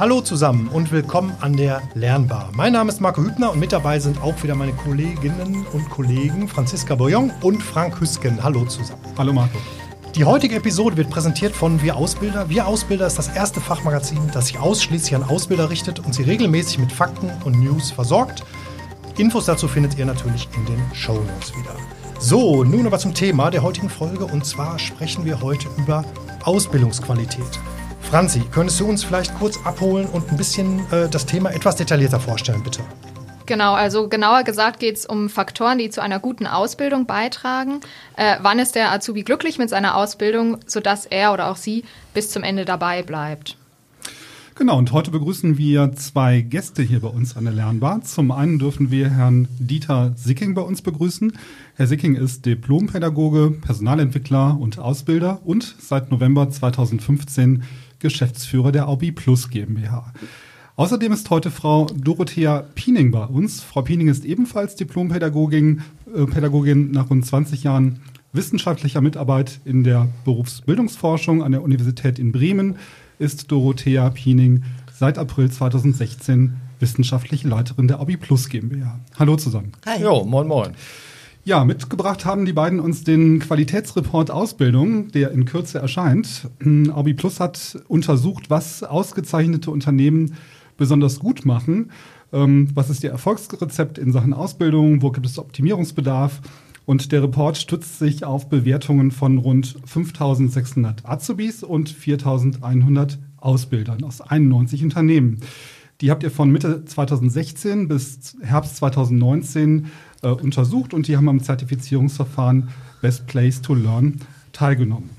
Hallo zusammen und willkommen an der Lernbar. Mein Name ist Marco Hübner und mit dabei sind auch wieder meine Kolleginnen und Kollegen Franziska Boyon und Frank Hüsken. Hallo zusammen. Hallo Marco. Die heutige Episode wird präsentiert von Wir Ausbilder. Wir Ausbilder ist das erste Fachmagazin, das sich ausschließlich an Ausbilder richtet und sie regelmäßig mit Fakten und News versorgt. Infos dazu findet ihr natürlich in den Show Notes wieder. So, nun aber zum Thema der heutigen Folge und zwar sprechen wir heute über Ausbildungsqualität. Franzi, könntest du uns vielleicht kurz abholen und ein bisschen äh, das Thema etwas detaillierter vorstellen, bitte? Genau, also genauer gesagt geht es um Faktoren, die zu einer guten Ausbildung beitragen. Äh, wann ist der Azubi glücklich mit seiner Ausbildung, sodass er oder auch sie bis zum Ende dabei bleibt? Genau, und heute begrüßen wir zwei Gäste hier bei uns an der Lernbar. Zum einen dürfen wir Herrn Dieter Sicking bei uns begrüßen. Herr Sicking ist Diplompädagoge, Personalentwickler und Ausbilder und seit November 2015 Geschäftsführer der Aubi Plus GmbH. Außerdem ist heute Frau Dorothea Piening bei uns. Frau Piening ist ebenfalls Diplompädagogin äh, Pädagogin nach rund 20 Jahren wissenschaftlicher Mitarbeit in der Berufsbildungsforschung an der Universität in Bremen ist Dorothea Piening seit April 2016 wissenschaftliche Leiterin der Aubi Plus GmbH. Hallo zusammen. Hi. Jo, moin moin. Ja, mitgebracht haben die beiden uns den Qualitätsreport Ausbildung, der in Kürze erscheint. Aubi Plus hat untersucht, was ausgezeichnete Unternehmen besonders gut machen. Ähm, was ist ihr Erfolgsrezept in Sachen Ausbildung? Wo gibt es Optimierungsbedarf? Und der Report stützt sich auf Bewertungen von rund 5600 Azubis und 4100 Ausbildern aus 91 Unternehmen. Die habt ihr von Mitte 2016 bis Herbst 2019 äh, untersucht und die haben am Zertifizierungsverfahren Best Place to Learn teilgenommen.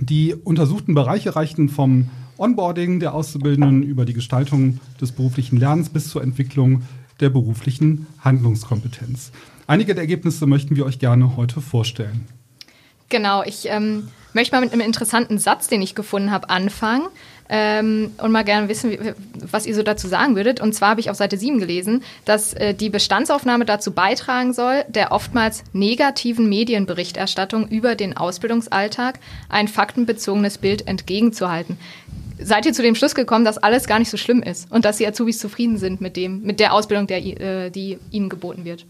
Die untersuchten Bereiche reichten vom Onboarding der Auszubildenden über die Gestaltung des beruflichen Lernens bis zur Entwicklung der beruflichen Handlungskompetenz. Einige der Ergebnisse möchten wir euch gerne heute vorstellen. Genau, ich ähm, möchte mal mit einem interessanten Satz, den ich gefunden habe, anfangen ähm, und mal gerne wissen, wie, was ihr so dazu sagen würdet. Und zwar habe ich auf Seite 7 gelesen, dass äh, die Bestandsaufnahme dazu beitragen soll, der oftmals negativen Medienberichterstattung über den Ausbildungsalltag ein faktenbezogenes Bild entgegenzuhalten. Seid ihr zu dem Schluss gekommen, dass alles gar nicht so schlimm ist und dass die Azubis zufrieden sind mit dem, mit der Ausbildung, der, äh, die ihnen geboten wird?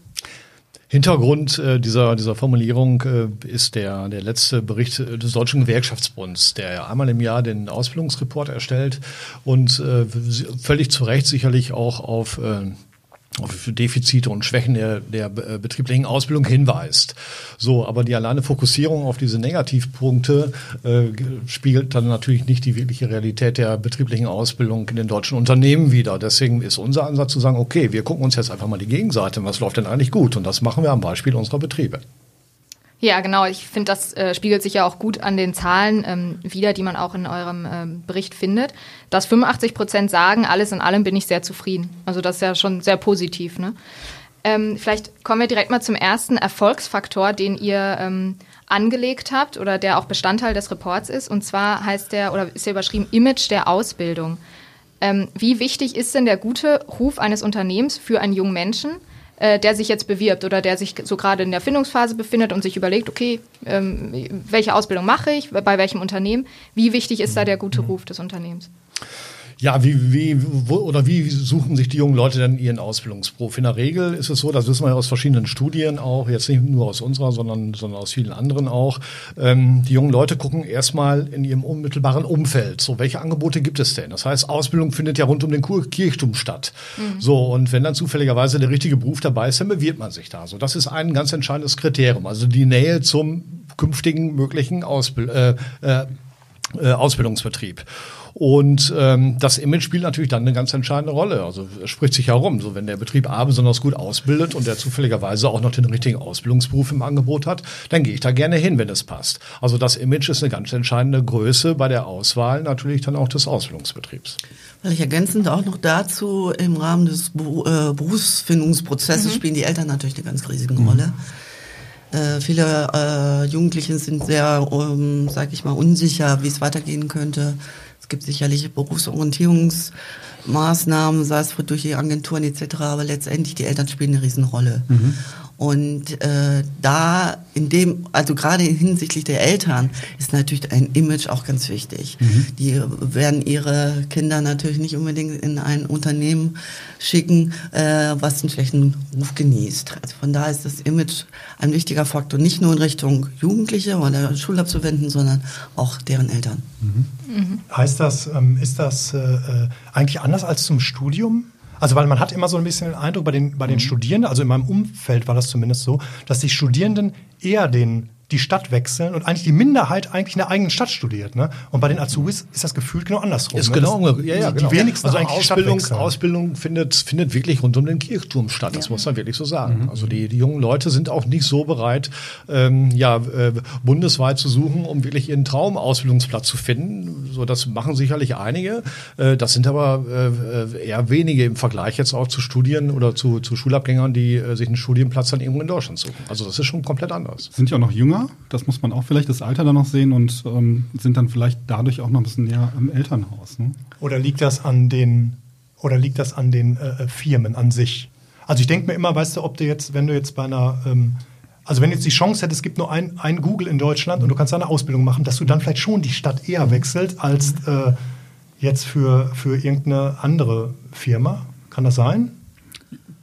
Hintergrund äh, dieser, dieser Formulierung äh, ist der, der letzte Bericht des Deutschen Gewerkschaftsbunds, der einmal im Jahr den Ausbildungsreport erstellt und äh, völlig zu Recht sicherlich auch auf äh, auf Defizite und Schwächen der, der äh, betrieblichen Ausbildung hinweist. So, aber die alleine Fokussierung auf diese Negativpunkte äh, spiegelt dann natürlich nicht die wirkliche Realität der betrieblichen Ausbildung in den deutschen Unternehmen wider. Deswegen ist unser Ansatz zu sagen, okay, wir gucken uns jetzt einfach mal die Gegenseite, was läuft denn eigentlich gut? Und das machen wir am Beispiel unserer Betriebe. Ja, genau. Ich finde, das äh, spiegelt sich ja auch gut an den Zahlen ähm, wieder, die man auch in eurem ähm, Bericht findet. Dass 85 Prozent sagen, alles in allem bin ich sehr zufrieden. Also das ist ja schon sehr positiv. Ne? Ähm, vielleicht kommen wir direkt mal zum ersten Erfolgsfaktor, den ihr ähm, angelegt habt oder der auch Bestandteil des Reports ist. Und zwar heißt der oder ist der überschrieben Image der Ausbildung. Ähm, wie wichtig ist denn der gute Ruf eines Unternehmens für einen jungen Menschen? Äh, der sich jetzt bewirbt oder der sich so gerade in der Findungsphase befindet und sich überlegt, okay, ähm, welche Ausbildung mache ich, bei welchem Unternehmen, wie wichtig ist da der gute Ruf des Unternehmens? Ja, wie, wie, wo, oder wie suchen sich die jungen Leute denn ihren Ausbildungsberuf? In der Regel ist es so, das wissen wir ja aus verschiedenen Studien auch, jetzt nicht nur aus unserer, sondern, sondern aus vielen anderen auch. Ähm, die jungen Leute gucken erstmal in ihrem unmittelbaren Umfeld. So, welche Angebote gibt es denn? Das heißt, Ausbildung findet ja rund um den Kirchturm statt. Mhm. So, und wenn dann zufälligerweise der richtige Beruf dabei ist, dann bewirbt man sich da. So, das ist ein ganz entscheidendes Kriterium. Also die Nähe zum künftigen möglichen Ausbild äh, äh, äh, Ausbildungsbetrieb. Und ähm, das Image spielt natürlich dann eine ganz entscheidende Rolle. Also spricht sich herum. So wenn der Betrieb A besonders gut ausbildet und der zufälligerweise auch noch den richtigen Ausbildungsberuf im Angebot hat, dann gehe ich da gerne hin, wenn es passt. Also das Image ist eine ganz entscheidende Größe bei der Auswahl natürlich dann auch des Ausbildungsbetriebs. Vielleicht ergänzend auch noch dazu, im Rahmen des äh, Berufsfindungsprozesses mhm. spielen die Eltern natürlich eine ganz riesige Rolle. Äh, viele äh, Jugendliche sind sehr, ähm, sag ich mal, unsicher, wie es weitergehen könnte. Es gibt sicherlich Berufsorientierungsmaßnahmen, sei es durch die Agenturen etc., aber letztendlich die Eltern spielen eine Riesenrolle. Mhm. Und äh, da in dem, also gerade hinsichtlich der Eltern ist natürlich ein Image auch ganz wichtig. Mhm. Die werden ihre Kinder natürlich nicht unbedingt in ein Unternehmen schicken, äh, was einen schlechten Ruf genießt. Also von daher ist das Image ein wichtiger Faktor, nicht nur in Richtung Jugendliche oder Schulabsolventen, sondern auch deren Eltern. Mhm. Mhm. Heißt das, ähm, ist das äh, äh eigentlich anders als zum Studium? Also weil man hat immer so ein bisschen den Eindruck bei den, bei den mhm. Studierenden, also in meinem Umfeld war das zumindest so, dass die Studierenden eher den die Stadt wechseln und eigentlich die Minderheit eigentlich in der eigenen Stadt studiert. Ne? Und bei den Azubis ist das gefühlt genau andersrum. Ist ne? genau, das, ja, ja, die genau. wenigsten also eigentlich Ausbildung, Ausbildung findet, findet wirklich rund um den Kirchturm statt. Das ja. muss man wirklich so sagen. Mhm. Also die, die jungen Leute sind auch nicht so bereit, ähm, ja, äh, bundesweit zu suchen, um wirklich ihren Traumausbildungsplatz zu finden. So, das machen sicherlich einige. Äh, das sind aber äh, eher wenige im Vergleich jetzt auch zu Studien oder zu, zu Schulabgängern, die äh, sich einen Studienplatz dann irgendwo in Deutschland suchen. Also das ist schon komplett anders. Sind ja auch noch jünger, das muss man auch vielleicht das Alter dann noch sehen und ähm, sind dann vielleicht dadurch auch noch ein bisschen näher am Elternhaus. Ne? Oder liegt das an den, oder liegt das an den äh, äh Firmen an sich? Also ich denke mir immer, weißt du, ob du jetzt, wenn du jetzt bei einer, ähm, also wenn du jetzt die Chance hättest, es gibt nur ein, ein Google in Deutschland und du kannst da eine Ausbildung machen, dass du dann vielleicht schon die Stadt eher wechselt als äh, jetzt für, für irgendeine andere Firma. Kann das sein?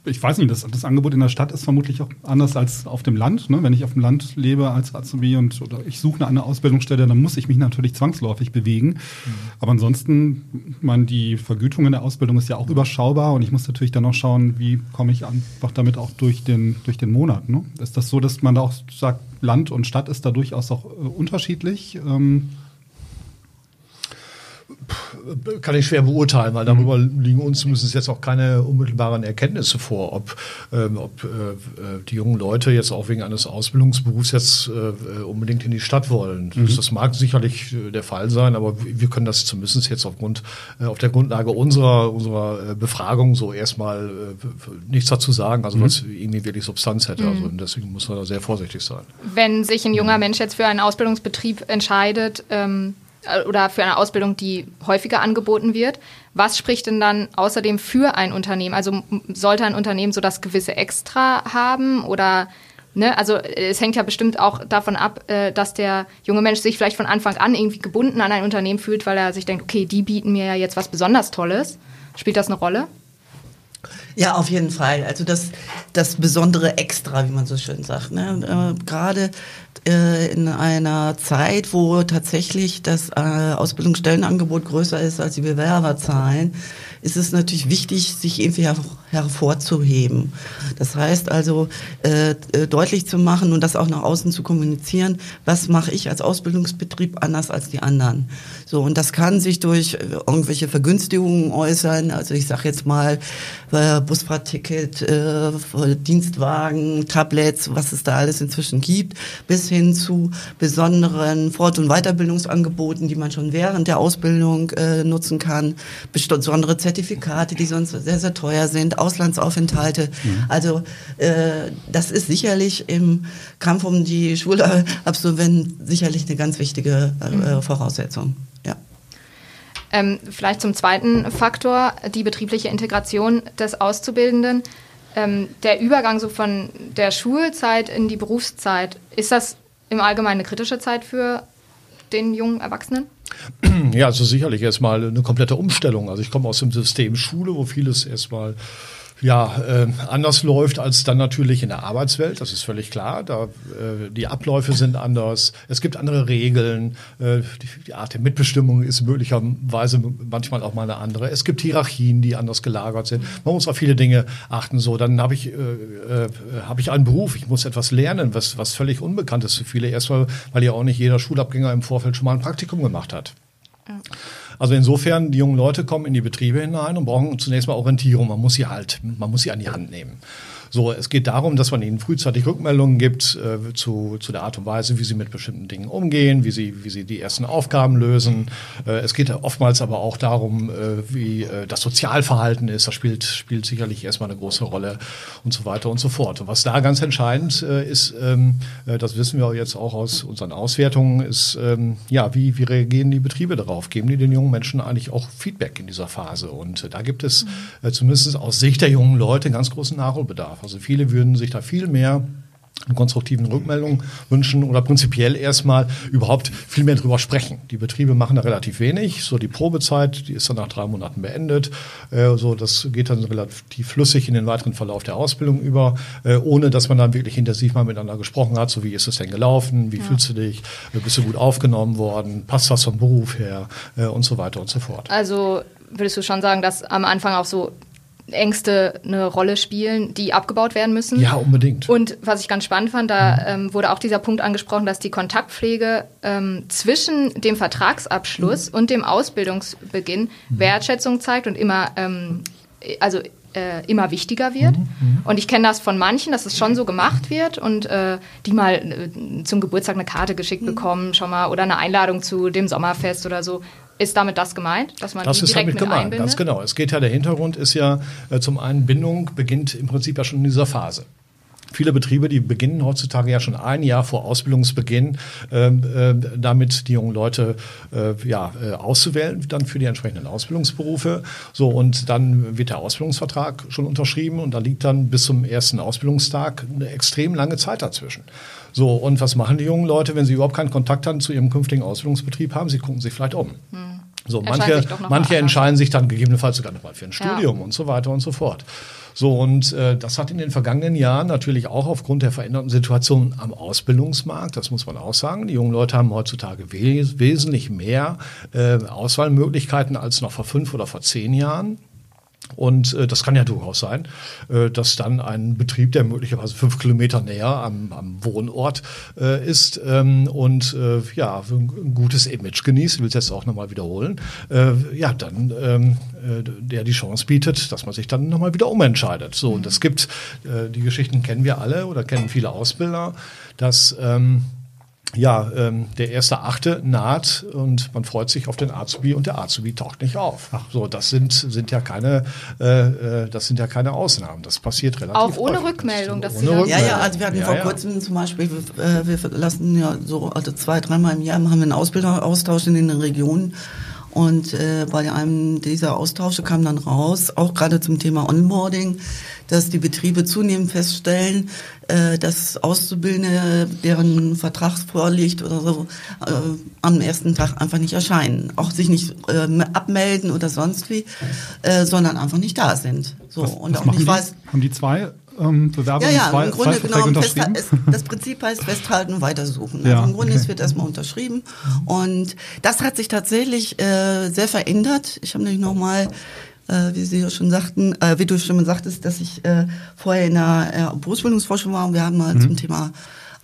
Ich weiß nicht, das, das Angebot in der Stadt ist vermutlich auch anders als auf dem Land. Ne? Wenn ich auf dem Land lebe als Azubi und oder ich suche eine Ausbildungsstelle, dann muss ich mich natürlich zwangsläufig bewegen. Mhm. Aber ansonsten, man, die Vergütung in der Ausbildung ist ja auch überschaubar und ich muss natürlich dann auch schauen, wie komme ich einfach damit auch durch den, durch den Monat. Ne? Ist das so, dass man da auch sagt, Land und Stadt ist da durchaus auch äh, unterschiedlich? Ähm, kann ich schwer beurteilen, weil darüber mhm. liegen uns zumindest jetzt auch keine unmittelbaren Erkenntnisse vor, ob, ähm, ob äh, die jungen Leute jetzt auch wegen eines Ausbildungsberufs jetzt äh, unbedingt in die Stadt wollen. Mhm. Das mag sicherlich äh, der Fall sein, aber wir können das zumindest jetzt aufgrund, äh, auf der Grundlage unserer, unserer äh, Befragung so erstmal äh, nichts dazu sagen, also mhm. was irgendwie wirklich Substanz hätte. Also mhm. deswegen muss man da sehr vorsichtig sein. Wenn sich ein junger Mensch jetzt für einen Ausbildungsbetrieb entscheidet, ähm äh, oder für eine Ausbildung, die häufiger angeboten wird. Was spricht denn dann außerdem für ein Unternehmen? Also sollte ein Unternehmen so das gewisse Extra haben oder ne? Also es hängt ja bestimmt auch davon ab, äh, dass der junge Mensch sich vielleicht von Anfang an irgendwie gebunden an ein Unternehmen fühlt, weil er sich denkt, okay, die bieten mir ja jetzt was besonders Tolles. Spielt das eine Rolle? Ja, auf jeden Fall. Also das, das besondere Extra, wie man so schön sagt. Ne? Äh, Gerade äh, in einer Zeit, wo tatsächlich das äh, Ausbildungsstellenangebot größer ist als die Bewerberzahlen, ist es natürlich wichtig, sich irgendwie her hervorzuheben. Das heißt also, äh, äh, deutlich zu machen und das auch nach außen zu kommunizieren, was mache ich als Ausbildungsbetrieb anders als die anderen. So, und das kann sich durch äh, irgendwelche Vergünstigungen äußern. Also ich sage jetzt mal äh, Busfahrtticket, äh, Dienstwagen, Tablets, was es da alles inzwischen gibt, bis hin zu besonderen Fort- und Weiterbildungsangeboten, die man schon während der Ausbildung äh, nutzen kann, besondere Zertifikate, die sonst sehr, sehr teuer sind, Auslandsaufenthalte. Mhm. Also äh, das ist sicherlich im Kampf um die Schulabsolventen sicherlich eine ganz wichtige äh, mhm. Voraussetzung. Ja. Ähm, vielleicht zum zweiten Faktor, die betriebliche Integration des Auszubildenden. Ähm, der Übergang so von der Schulzeit in die Berufszeit, ist das im Allgemeinen eine kritische Zeit für den jungen Erwachsenen? Ja, also sicherlich erstmal eine komplette Umstellung. Also ich komme aus dem System Schule, wo vieles erstmal ja, äh, anders läuft als dann natürlich in der Arbeitswelt, das ist völlig klar. Da, äh, die Abläufe sind anders, es gibt andere Regeln, äh, die, die, Art der Mitbestimmung ist möglicherweise manchmal auch mal eine andere. Es gibt Hierarchien, die anders gelagert sind. Man muss auf viele Dinge achten. So, dann habe ich, äh, äh, hab ich einen Beruf, ich muss etwas lernen, was, was völlig unbekannt ist für viele. Erstmal, weil ja auch nicht jeder Schulabgänger im Vorfeld schon mal ein Praktikum gemacht hat. Ja. Also insofern, die jungen Leute kommen in die Betriebe hinein und brauchen zunächst mal Orientierung. Man muss sie halt, man muss sie an die Hand nehmen. So, es geht darum, dass man ihnen frühzeitig Rückmeldungen gibt äh, zu, zu der Art und Weise, wie sie mit bestimmten Dingen umgehen, wie sie, wie sie die ersten Aufgaben lösen. Äh, es geht oftmals aber auch darum, äh, wie äh, das Sozialverhalten ist. Das spielt, spielt sicherlich erstmal eine große Rolle und so weiter und so fort. Und was da ganz entscheidend äh, ist, ähm, äh, das wissen wir jetzt auch aus unseren Auswertungen, ist, ähm, ja, wie, wie reagieren die Betriebe darauf? Geben die den jungen jungen Menschen eigentlich auch Feedback in dieser Phase. Und äh, da gibt es äh, zumindest aus Sicht der jungen Leute ganz großen Nachholbedarf. Also viele würden sich da viel mehr konstruktiven Rückmeldungen wünschen oder prinzipiell erstmal überhaupt viel mehr drüber sprechen. Die Betriebe machen da relativ wenig. So die Probezeit, die ist dann nach drei Monaten beendet. Äh, so das geht dann relativ flüssig in den weiteren Verlauf der Ausbildung über, äh, ohne dass man dann wirklich intensiv mal miteinander gesprochen hat. So wie ist es denn gelaufen? Wie ja. fühlst du dich? Äh, bist du gut aufgenommen worden? Passt das vom Beruf her? Äh, und so weiter und so fort. Also würdest du schon sagen, dass am Anfang auch so Ängste eine Rolle spielen, die abgebaut werden müssen. Ja, unbedingt. Und was ich ganz spannend fand, da ähm, wurde auch dieser Punkt angesprochen, dass die Kontaktpflege ähm, zwischen dem Vertragsabschluss mhm. und dem Ausbildungsbeginn mhm. Wertschätzung zeigt und immer, ähm, also äh, immer wichtiger wird. Mhm, mhm. Und ich kenne das von manchen, dass es schon so gemacht wird und äh, die mal äh, zum Geburtstag eine Karte geschickt mhm. bekommen, schon mal oder eine Einladung zu dem Sommerfest oder so. Ist damit das gemeint, dass man das die direkt ist damit gemeint, einbindet? ganz genau. Es geht ja, der Hintergrund ist ja äh, zum einen Bindung beginnt im Prinzip ja schon in dieser Phase. Viele Betriebe, die beginnen heutzutage ja schon ein Jahr vor Ausbildungsbeginn, ähm, äh, damit die jungen Leute äh, ja, äh, auszuwählen, dann für die entsprechenden Ausbildungsberufe. So, und dann wird der Ausbildungsvertrag schon unterschrieben und da liegt dann bis zum ersten Ausbildungstag eine extrem lange Zeit dazwischen. So, und was machen die jungen Leute, wenn sie überhaupt keinen Kontakt haben zu ihrem künftigen Ausbildungsbetrieb haben? Sie gucken sich vielleicht um. Hm. So, manche, manche entscheiden sich dann gegebenenfalls sogar nochmal für ein Studium ja. und so weiter und so fort. So, und äh, das hat in den vergangenen Jahren natürlich auch aufgrund der veränderten Situation am Ausbildungsmarkt, das muss man auch sagen, die jungen Leute haben heutzutage wes wesentlich mehr äh, Auswahlmöglichkeiten als noch vor fünf oder vor zehn Jahren. Und äh, das kann ja durchaus sein, äh, dass dann ein Betrieb, der möglicherweise fünf Kilometer näher am, am Wohnort äh, ist ähm, und äh, ja, ein gutes Image genießt, ich will es jetzt auch nochmal wiederholen, äh, ja, dann ähm, äh, der die Chance bietet, dass man sich dann nochmal wieder umentscheidet. So, und es gibt, äh, die Geschichten kennen wir alle oder kennen viele Ausbilder, dass ähm, ja, ähm, der erste Achte naht und man freut sich auf den Azubi und der Azubi taucht nicht auf. Ach. So, das sind, sind ja keine, äh, äh das sind ja keine Ausnahmen. Das passiert relativ Auch ohne häufig. Rückmeldung, dass ohne Rückmeldung. Ja, ja, also wir hatten ja, vor ja. kurzem zum Beispiel, äh, wir lassen ja so also zwei, dreimal im Jahr haben wir einen Ausbilderaustausch in den Regionen. Und äh, bei einem dieser Austausche kam dann raus, auch gerade zum Thema Onboarding, dass die Betriebe zunehmend feststellen, äh, dass Auszubildende, deren Vertrag vorliegt oder so, äh, am ersten Tag einfach nicht erscheinen. Auch sich nicht äh, abmelden oder sonst wie, äh, sondern einfach nicht da sind. So, was, und was auch nicht die? weiß. Haben die zwei ähm, Bewerbungen ja, ja, im Grunde genommen, es, das Prinzip heißt festhalten und weitersuchen. Also ja, im Grunde okay. es wird erstmal unterschrieben. Und das hat sich tatsächlich äh, sehr verändert. Ich habe nämlich nochmal äh, wie Sie ja schon sagten, äh, wie du schon sagtest, dass ich äh, vorher in der äh, Berufsbildungsforschung war und wir haben mal mhm. zum Thema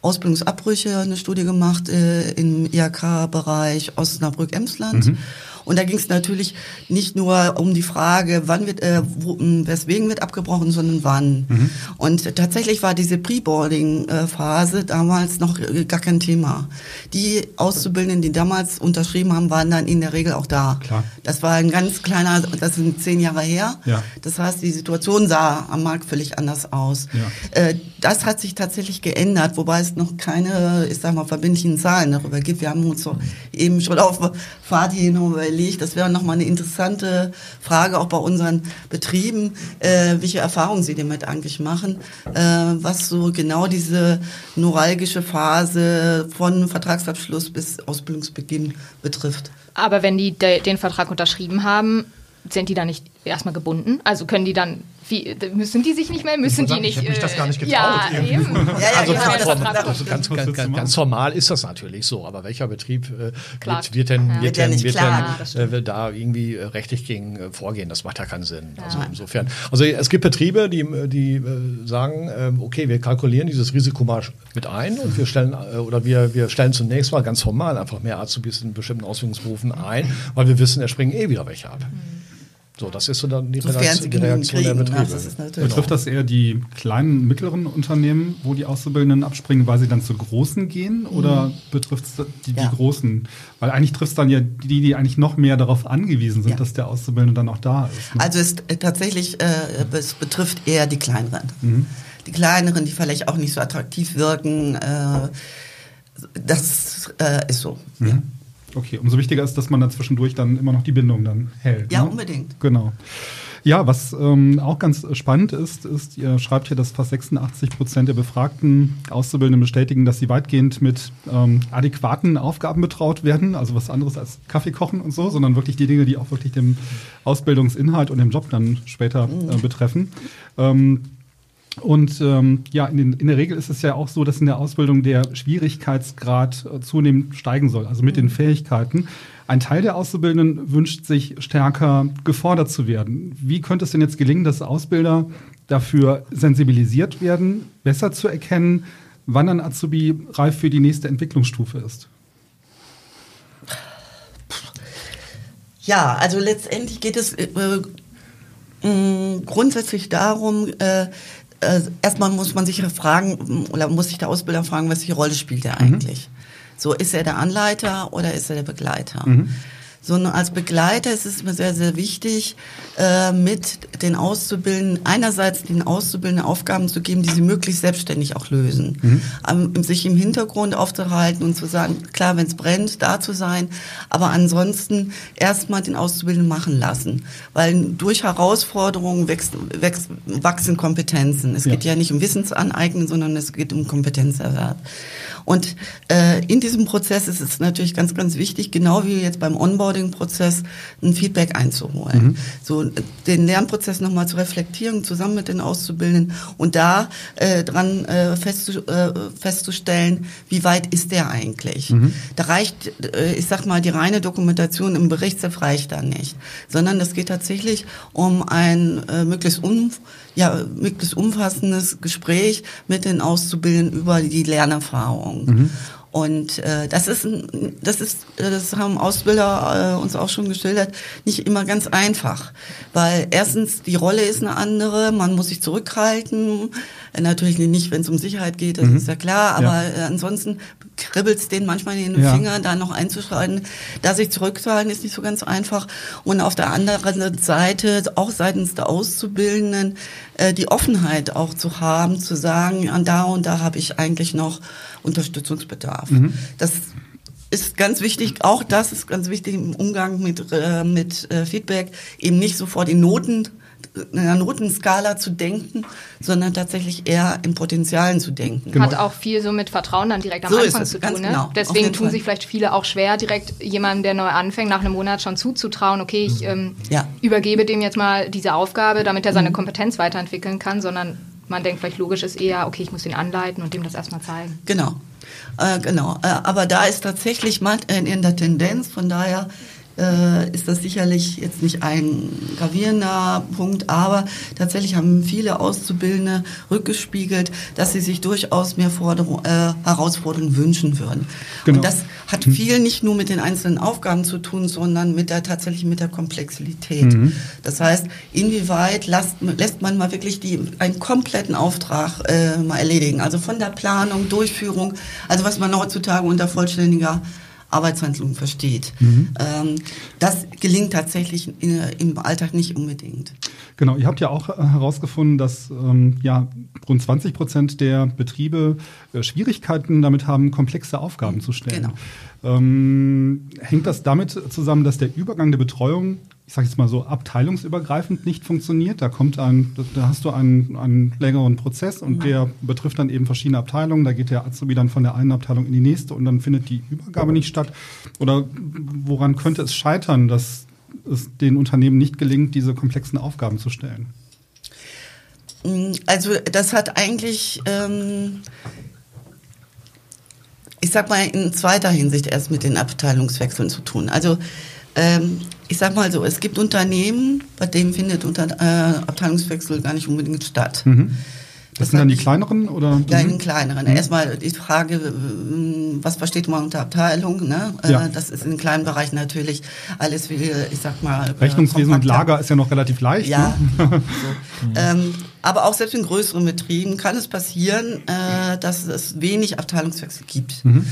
Ausbildungsabbrüche eine Studie gemacht äh, im IHK-Bereich Osnabrück-Emsland. Mhm. Und da ging es natürlich nicht nur um die Frage, wann wird, äh, wo, weswegen wird abgebrochen, sondern wann. Mhm. Und tatsächlich war diese Pre-Boarding-Phase damals noch äh, gar kein Thema. Die Auszubildenden, die damals unterschrieben haben, waren dann in der Regel auch da. Klar. Das war ein ganz kleiner, das sind zehn Jahre her. Ja. Das heißt, die Situation sah am Markt völlig anders aus. Ja. Äh, das hat sich tatsächlich geändert, wobei es noch keine, ich sag mal, verbindlichen Zahlen darüber gibt. Wir haben uns so eben schon auf Fahrt hin überlegt, das wäre nochmal eine interessante Frage auch bei unseren Betrieben, äh, welche Erfahrungen sie damit eigentlich machen, äh, was so genau diese neuralgische Phase von Vertragsabschluss bis Ausbildungsbeginn betrifft. Aber wenn die de den Vertrag unterschrieben haben, sind die da nicht erstmal gebunden? Also können die dann wie, müssen die sich nicht mehr, müssen die nicht. Ich habe mich das gar nicht getraut. Ja, eben. ja, ja, also, ja, formal, also ganz, ganz, ganz, ganz, formal ist das natürlich so, aber welcher Betrieb äh, wird, wird, denn, wird, denn, wird denn äh, da irgendwie äh, rechtlich gegen äh, vorgehen? Das macht ja keinen Sinn. Also insofern. Also es gibt Betriebe, die, die äh, sagen, ähm, okay, wir kalkulieren dieses Risiko mal mit ein und wir stellen äh, oder wir, wir stellen zunächst mal ganz formal einfach mehr Azubis in bestimmten Ausbildungsberufen ein, weil wir wissen, er springen eh wieder welche ab. Mhm. So, das ist so dann die, Reaktion, die Reaktion der Betriebe. Das Betrifft das eher die kleinen, mittleren Unternehmen, wo die Auszubildenden abspringen, weil sie dann zu großen gehen? Oder mhm. betrifft es die, die ja. großen? Weil eigentlich trifft es dann ja die, die eigentlich noch mehr darauf angewiesen sind, ja. dass der Auszubildende dann auch da ist. Ne? Also es äh, tatsächlich, äh, es betrifft eher die kleineren. Mhm. Die kleineren, die vielleicht auch nicht so attraktiv wirken. Äh, das äh, ist so. Mhm. Ja. Okay, umso wichtiger ist, dass man dann zwischendurch dann immer noch die Bindung dann hält. Ja, ne? unbedingt. Genau. Ja, was ähm, auch ganz spannend ist, ist, ihr schreibt hier, dass fast 86 Prozent der befragten Auszubildenden bestätigen, dass sie weitgehend mit ähm, adäquaten Aufgaben betraut werden, also was anderes als Kaffee kochen und so, sondern wirklich die Dinge, die auch wirklich dem Ausbildungsinhalt und dem Job dann später äh, betreffen. Ähm, und ähm, ja, in, den, in der Regel ist es ja auch so, dass in der Ausbildung der Schwierigkeitsgrad äh, zunehmend steigen soll, also mit den Fähigkeiten. Ein Teil der Auszubildenden wünscht sich stärker gefordert zu werden. Wie könnte es denn jetzt gelingen, dass Ausbilder dafür sensibilisiert werden, besser zu erkennen, wann ein Azubi reif für die nächste Entwicklungsstufe ist? Ja, also letztendlich geht es äh, mh, grundsätzlich darum, äh, äh, erstmal muss man sich fragen, oder muss sich der Ausbilder fragen, welche Rolle spielt er eigentlich? So, ist er der Anleiter oder ist er der Begleiter? Sondern als Begleiter ist es mir sehr, sehr wichtig, äh, mit den Auszubildenden, einerseits den Auszubildenden Aufgaben zu geben, die sie möglichst selbstständig auch lösen. Ähm, sich im Hintergrund aufzuhalten und zu sagen, klar, wenn es brennt, da zu sein, aber ansonsten erstmal den Auszubildenden machen lassen. Weil durch Herausforderungen wächst, wächst, wachsen Kompetenzen. Es Ja. geht ja nicht um Wissensaneignen, sondern es geht um Kompetenzerwerb. Und äh, in diesem Prozess ist es natürlich ganz, ganz wichtig, genau wie jetzt beim Onboarding-Prozess, ein Feedback einzuholen. So äh, den Lernprozess nochmal zu reflektieren, zusammen mit den Auszubildenden und da äh, dran äh, festzu, äh, festzustellen, wie weit ist der eigentlich. Da reicht, äh, ich sag mal, die reine Dokumentation im Berichtsheft reicht da nicht, sondern es geht tatsächlich um ein äh, möglichst um ja, möglichst umfassendes Gespräch mit den Auszubildenden über die Lernerfahrung. Und äh, das ist, ein- das ist, äh, das haben Ausbilder äh, uns auch schon geschildert, nicht immer ganz einfach, weil erstens die Rolle ist eine andere, man muss sich zurückhalten, äh, natürlich nicht, wenn es um Sicherheit geht, das ist ja klar, aber Ja. äh, ansonsten kribbelt es denen manchmal in den Ja. Finger, da noch einzuschreiten. Da sich zurückzuhalten ist nicht so ganz einfach. Und auf der anderen Seite, auch seitens der Auszubildenden, äh, die Offenheit auch zu haben, zu sagen, an da und da habe ich eigentlich noch Unterstützungsbedarf. Das ist ganz wichtig, auch das ist ganz wichtig im Umgang mit, äh, mit äh, Feedback, eben nicht sofort in Noten, einer Notenskala zu denken, sondern tatsächlich eher in Potenzialen zu denken. Genau. Hat auch viel so mit Vertrauen dann direkt am So Anfang es, zu ganz tun. Ne? genau, Deswegen tun Fall. sich vielleicht viele auch schwer, direkt jemandem, der neu anfängt, nach einem Monat schon zuzutrauen, okay, ich ähm, Ja. übergebe dem jetzt mal diese Aufgabe, damit er seine Kompetenz weiterentwickeln kann, sondern man denkt vielleicht logisch ist eher, okay, ich muss ihn anleiten und dem das erstmal zeigen. Genau, äh, genau. Äh, aber da ist tatsächlich mal in der Tendenz, von daher äh, ist das sicherlich jetzt nicht ein gravierender Punkt, aber tatsächlich haben viele Auszubildende rückgespiegelt, dass sie sich durchaus mehr Forderung, äh, Herausforderungen wünschen würden. Genau. Und das hat viel nicht nur mit den einzelnen Aufgaben zu tun, sondern mit der tatsächlich mit der Komplexität. Das heißt, inwieweit lasst, lässt man mal wirklich die, einen kompletten Auftrag äh, mal erledigen? Also von der Planung, Durchführung, also was man heutzutage unter vollständiger Arbeitshandlung versteht. Ähm, das gelingt tatsächlich in, im Alltag nicht unbedingt. Genau, ihr habt ja auch äh, herausgefunden, dass ähm, ja, rund 20 Prozent der Betriebe äh, Schwierigkeiten damit haben, komplexe Aufgaben zu stellen. Genau. Ähm, hängt das damit zusammen, dass der Übergang der Betreuung, ich sage jetzt mal so, abteilungsübergreifend nicht funktioniert? Da kommt ein, da hast du einen, einen längeren Prozess und der betrifft dann eben verschiedene Abteilungen. Da geht der Azubi dann von der einen Abteilung in die nächste und dann findet die Übergabe nicht statt. Oder woran könnte es scheitern, dass es den Unternehmen nicht gelingt, diese komplexen Aufgaben zu stellen? Also das hat eigentlich, ähm, ich sag mal, in zweiter Hinsicht erst mit den Abteilungswechseln zu tun. Also ähm, ich sag mal so, es gibt Unternehmen, bei denen findet unter, äh, Abteilungswechsel gar nicht unbedingt statt. Das, sind hat dann die kleineren oder? Ja, in Mhm. den kleineren. Erstmal die Frage, was versteht man unter Abteilung? Ne? Äh, Ja. Das ist in kleinen Bereichen natürlich alles wie, ich sag mal, äh, Rechnungswesen und kompakter. Lager ist ja noch relativ leicht. Ja. Ne? so. ähm, aber auch selbst in größeren Betrieben kann es passieren, äh, dass es wenig Abteilungswechsel gibt. Ähm,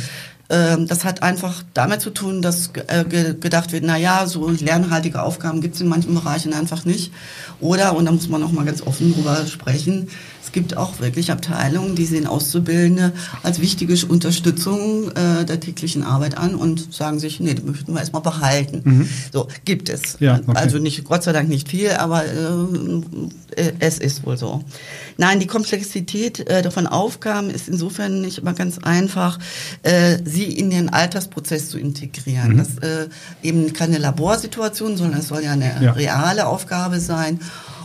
das hat einfach damit zu tun, dass äh, ge- gedacht wird, na ja, so lernhaltige Aufgaben gibt es in manchen Bereichen einfach nicht. Oder, und da muss man auch mal ganz offen drüber sprechen, Es gibt auch wirklich Abteilungen, die sehen Auszubildende als wichtige Unterstützung äh, der täglichen Arbeit an und sagen sich, nee, die möchten wir erstmal behalten. Mhm. So, gibt es. Ja, okay. Also nicht, Gott sei Dank nicht viel, aber äh, es ist wohl so. Nein, die Komplexität äh, von Aufgaben ist insofern nicht immer ganz einfach, äh, sie in den Altersprozess zu integrieren. Mhm. Das äh, eben keine Laborsituation, sondern es soll ja eine ja. reale Aufgabe sein.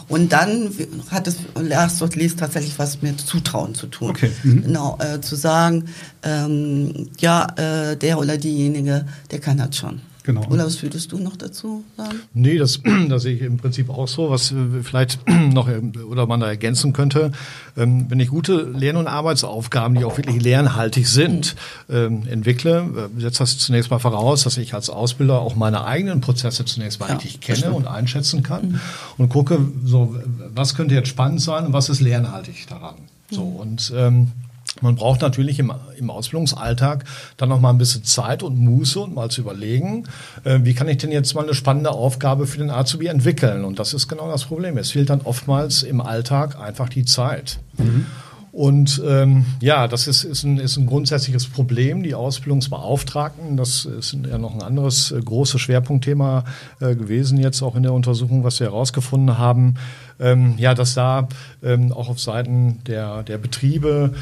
Und dann hat es Last dort liest tatsächlich was mit Zutrauen zu tun. Okay. Mhm. Genau, äh, zu sagen, ähm, ja, äh, der oder diejenige, der kann das schon. Genau. Oder was würdest du noch dazu sagen? Nee, das, das sehe ich im Prinzip auch so, was äh, vielleicht noch äh, oder man da ergänzen könnte. Ähm, wenn ich gute Lern- und Arbeitsaufgaben, die auch wirklich lernhaltig sind, ähm, entwickle, äh, setzt das zunächst mal voraus, dass ich als Ausbilder auch meine eigenen Prozesse zunächst mal ja, richtig kenne und einschätzen kann mhm. und gucke, so, was könnte jetzt spannend sein und was ist lernhaltig daran. So, mhm. und ähm, man braucht natürlich im, im Ausbildungsalltag dann noch mal ein bisschen Zeit und Muße und mal zu überlegen, äh, wie kann ich denn jetzt mal eine spannende Aufgabe für den Azubi entwickeln? Und das ist genau das Problem. Es fehlt dann oftmals im Alltag einfach die Zeit. Mhm. Und ähm, ja, das ist, ist, ein, ist ein grundsätzliches Problem. Die Ausbildungsbeauftragten, das ist ja noch ein anderes äh, großes Schwerpunktthema äh, gewesen jetzt auch in der Untersuchung, was wir herausgefunden haben. Ähm, ja, dass da ähm, auch auf Seiten der, der Betriebe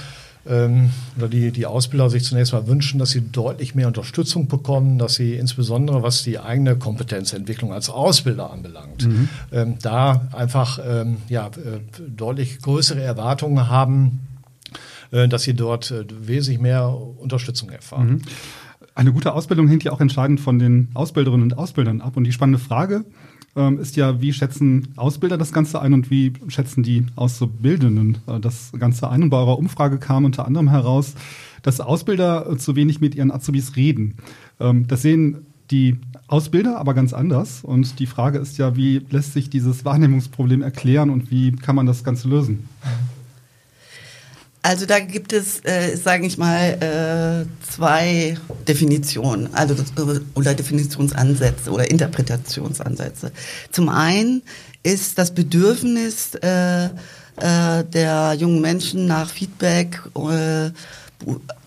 ähm, oder die, die Ausbilder sich zunächst mal wünschen, dass sie deutlich mehr Unterstützung bekommen, dass sie insbesondere was die eigene Kompetenzentwicklung als Ausbilder anbelangt, mhm. ähm, da einfach ähm, ja, äh, deutlich größere Erwartungen haben, äh, dass sie dort äh, wesentlich mehr Unterstützung erfahren. Mhm. Eine gute Ausbildung hängt ja auch entscheidend von den Ausbilderinnen und Ausbildern ab. Und die spannende Frage, ähm, ist ja, wie schätzen Ausbilder das Ganze ein und wie schätzen die Auszubildenden äh, das Ganze ein? Und bei eurer Umfrage kam unter anderem heraus, dass Ausbilder äh, zu wenig mit ihren Azubis reden. Ähm, das sehen die Ausbilder aber ganz anders. Und die Frage ist ja, wie lässt sich dieses Wahrnehmungsproblem erklären und wie kann man das Ganze lösen? Also da gibt es, äh, sage ich mal, äh, zwei Definitionen, also oder Definitionsansätze oder Interpretationsansätze. Zum einen ist das Bedürfnis äh, äh, der jungen Menschen nach Feedback äh,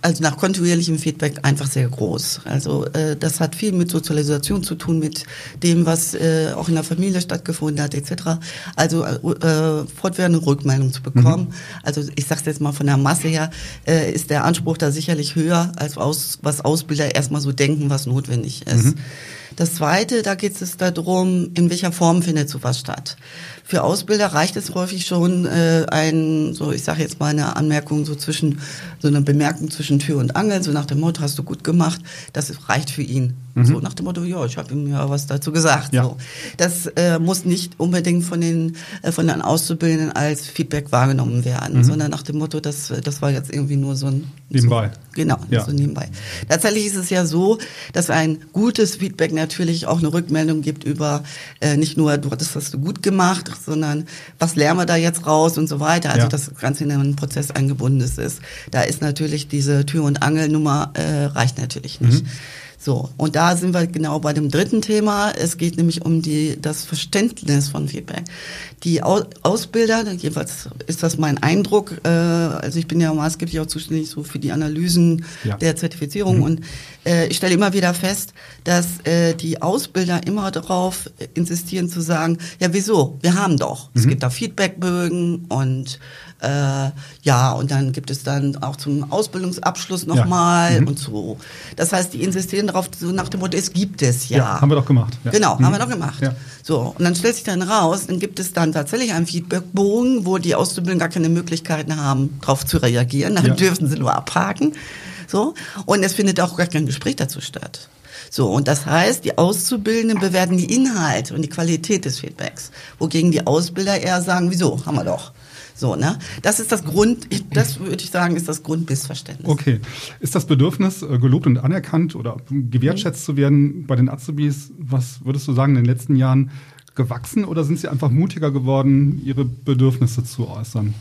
also nach kontinuierlichem Feedback einfach sehr groß. Also äh, das hat viel mit Sozialisation zu tun, mit dem, was äh, auch in der Familie stattgefunden hat, etc. Also äh, fortwährende Rückmeldung zu bekommen. Mhm. Also ich sage jetzt mal von der Masse her, äh, ist der Anspruch da sicherlich höher, als aus, was Ausbilder erstmal so denken, was notwendig ist. Mhm. Das Zweite, da geht es darum, in welcher Form findet sowas statt. Für Ausbilder reicht es häufig schon äh, ein, so ich sage jetzt mal eine Anmerkung so zwischen, so eine Bemerkung zwischen Tür und Angel, so nach dem Motto, hast du gut gemacht, das reicht für ihn. Mhm. So nach dem Motto, ja, ich habe ihm ja was dazu gesagt. Ja. So. Das äh, muss nicht unbedingt von den, äh, von den Auszubildenden als Feedback wahrgenommen werden, mhm. sondern nach dem Motto, das, das war jetzt irgendwie nur so ein... Nebenbei. So, genau, ja. so nebenbei. Tatsächlich ist es ja so, dass ein gutes Feedback natürlich auch eine Rückmeldung gibt über äh, nicht nur, du hattest das gut gemacht, sondern was lernen wir da jetzt raus und so weiter. Also ja. das Ganze in einen Prozess eingebunden ist. Da ist natürlich diese Tür- und Angelnummer äh, reicht natürlich nicht. Mhm. So, und da sind wir genau bei dem dritten Thema. Es geht nämlich um die, das Verständnis von Feedback. Die Ausbilder, jedenfalls ist das mein Eindruck, äh, also ich bin ja maßgeblich auch zuständig so für die Analysen ja. der Zertifizierung mhm. und äh, ich stelle immer wieder fest, dass äh, die Ausbilder immer darauf insistieren zu sagen, ja wieso, wir haben doch. Mhm. Es gibt da Feedbackbögen und äh, ja, und dann gibt es dann auch zum Ausbildungsabschluss nochmal ja. mhm. und so. Das heißt, die insistieren darauf, so nach dem Motto, es gibt es ja. ja haben wir doch gemacht. Ja. Genau, mhm. haben wir doch gemacht. So, und dann stellt sich dann raus, dann gibt es dann tatsächlich einen Feedbackbogen, wo die Auszubildenden gar keine Möglichkeiten haben, darauf zu reagieren. Dann dürfen sie nur abhaken. So, und es findet auch gar kein Gespräch dazu statt. So, und das heißt, die Auszubildenden bewerten die Inhalte und die Qualität des Feedbacks, wogegen die Ausbilder eher sagen, wieso, haben wir doch. So, ne? Das ist das Grund, das würde ich sagen, ist das Grundmissverständnis. Okay. Ist das Bedürfnis, äh, gelobt und anerkannt oder gewertschätzt zu werden bei den Azubis, was würdest du sagen, in den letzten Jahren gewachsen oder sind sie einfach mutiger geworden, ihre Bedürfnisse zu äußern?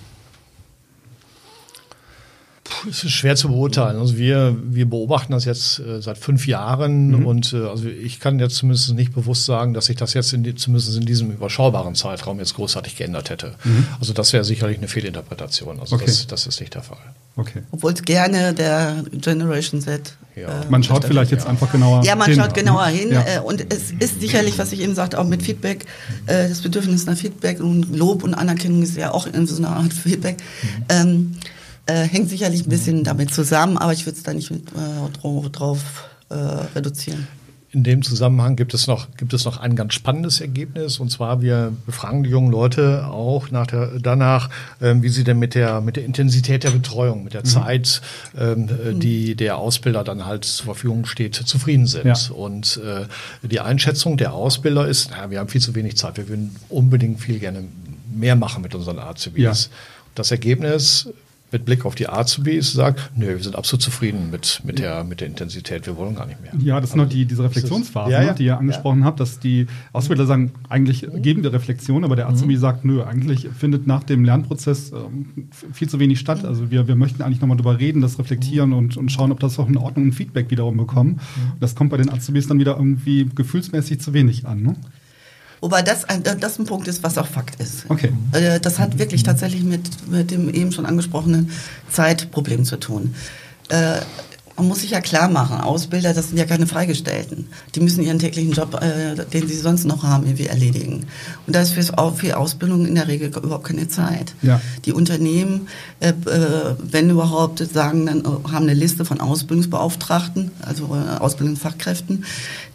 Es ist schwer zu beurteilen. Also wir, wir beobachten das jetzt äh, seit fünf Jahren Mhm. und äh, also ich kann jetzt zumindest nicht bewusst sagen, dass sich das jetzt in die, zumindest in diesem überschaubaren Zeitraum jetzt großartig geändert hätte. Also das wäre sicherlich eine Fehlinterpretation. Also Mhm. Okay. das, das ist nicht der Fall. Okay. Obwohl es gerne der Generation Z. Ja. äh, Man schaut vielleicht jetzt ja. einfach genauer Ja, man hin. schaut genauer hin Ja. äh, und es ist sicherlich, was ich eben sagte, auch mit Feedback, äh, das Bedürfnis nach Feedback und Lob und Anerkennung ist ja auch in so einer Art Feedback, ähm, äh, hängt sicherlich ein bisschen damit zusammen, aber ich würde es da nicht mit, äh, drauf, drauf äh, reduzieren. In dem Zusammenhang gibt es noch, gibt es noch ein ganz spannendes Ergebnis. Und zwar, wir befragen die jungen Leute auch nach der, danach, ähm, wie sie denn mit der, mit der Intensität der Betreuung, mit der Zeit, ähm, äh, die der Ausbilder dann halt zur Verfügung steht, zufrieden sind. Ja. Und äh, die Einschätzung der Ausbilder ist, na, wir haben viel zu wenig Zeit, wir würden unbedingt viel gerne mehr machen mit unseren Azubis. Ja. Das Ergebnis mit Blick auf die Azubis sagt, nö, wir sind absolut zufrieden mit, mit, der, mit der Intensität, wir wollen gar nicht mehr. Ja, das ist noch die, diese Reflexionsphase, Ja, ja. Ne, die ihr angesprochen habt, dass die Ausbilder sagen, eigentlich geben wir Reflexion, aber der Azubi sagt, nö, eigentlich findet nach dem Lernprozess ähm, viel zu wenig statt. Also wir, wir möchten eigentlich nochmal drüber reden, das reflektieren und, und schauen, ob das auch in Ordnung und Feedback wiederum bekommen. Das kommt bei den Azubis dann wieder irgendwie gefühlsmäßig zu wenig an. Ne? Wobei das ein, das ein Punkt ist, was auch Fakt ist. Okay. Äh, Das hat wirklich tatsächlich mit, mit dem eben schon angesprochenen Zeitproblem zu tun. Äh, man muss sich ja klar machen, Ausbilder, das sind ja keine Freigestellten. Die müssen ihren täglichen Job, äh, den sie sonst noch haben, irgendwie erledigen. Und da ist für, für Ausbildung in der Regel überhaupt keine Zeit. Ja. Die Unternehmen, äh, äh, wenn überhaupt, sagen dann, äh, haben eine Liste von Ausbildungsbeauftragten, also äh, Ausbildungsfachkräften,